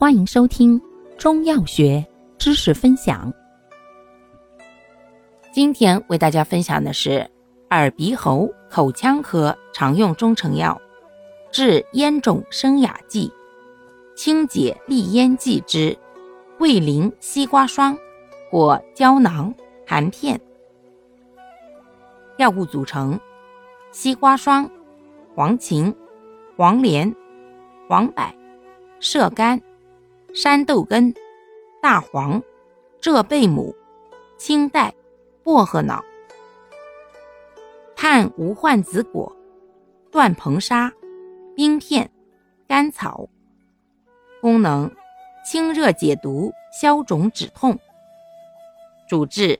欢迎收听中药学知识分享。今天为大家分享的是耳鼻喉口腔科常用中成药治咽肿生哑剂、清洁利咽剂之味淋西瓜霜或胶囊含片。药物组成：西瓜霜、黄芩、黄连、黄柏、射干、山豆根、大黄、浙贝母、青黛、薄荷脑、炭无患子果、断硼砂、冰片、甘草。功能：清热解毒、消肿止痛。主治：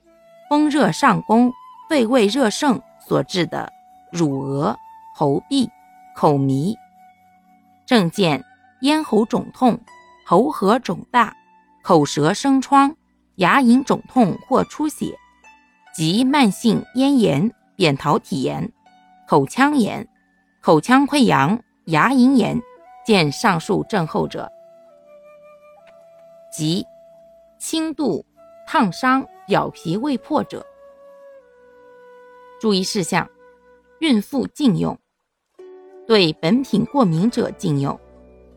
风热上攻。肺胃热盛所致的乳额、喉痹、口迷。症见咽喉肿痛、喉核肿大、口舌生疮、牙龈肿痛或出血，及慢性咽炎、扁桃体炎、口腔炎、口腔溃疡、牙龈炎，见上述症候者。及轻度烫伤表皮未破者。注意事项：孕妇禁用，对本品过敏者禁用，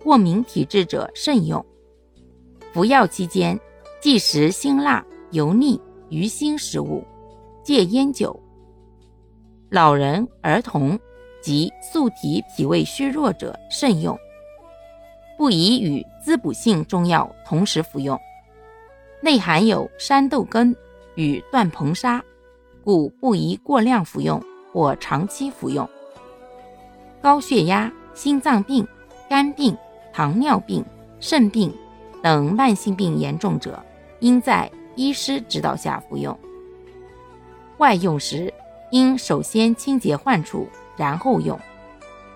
过敏体质者慎用。服药期间忌食辛辣、油腻、鱼腥食物，戒烟酒。老人、儿童及素体脾胃虚弱者慎用，不宜与滋补性中药同时服用，内含有山豆根与断硼砂。故不宜过量服用或长期服用。高血压、心脏病、肝病、糖尿病、肾病等慢性病严重者，应在医师指导下服用。外用时，应首先清洁患处，然后用。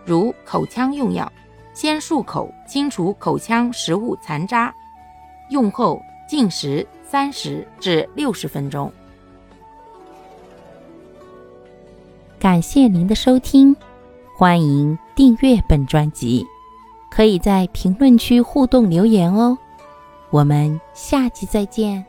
如口腔用药，先漱口，清除口腔食物残渣，用后禁食三十至六十分钟。感谢您的收听，欢迎订阅本专辑，可以在评论区互动留言哦。我们下期再见。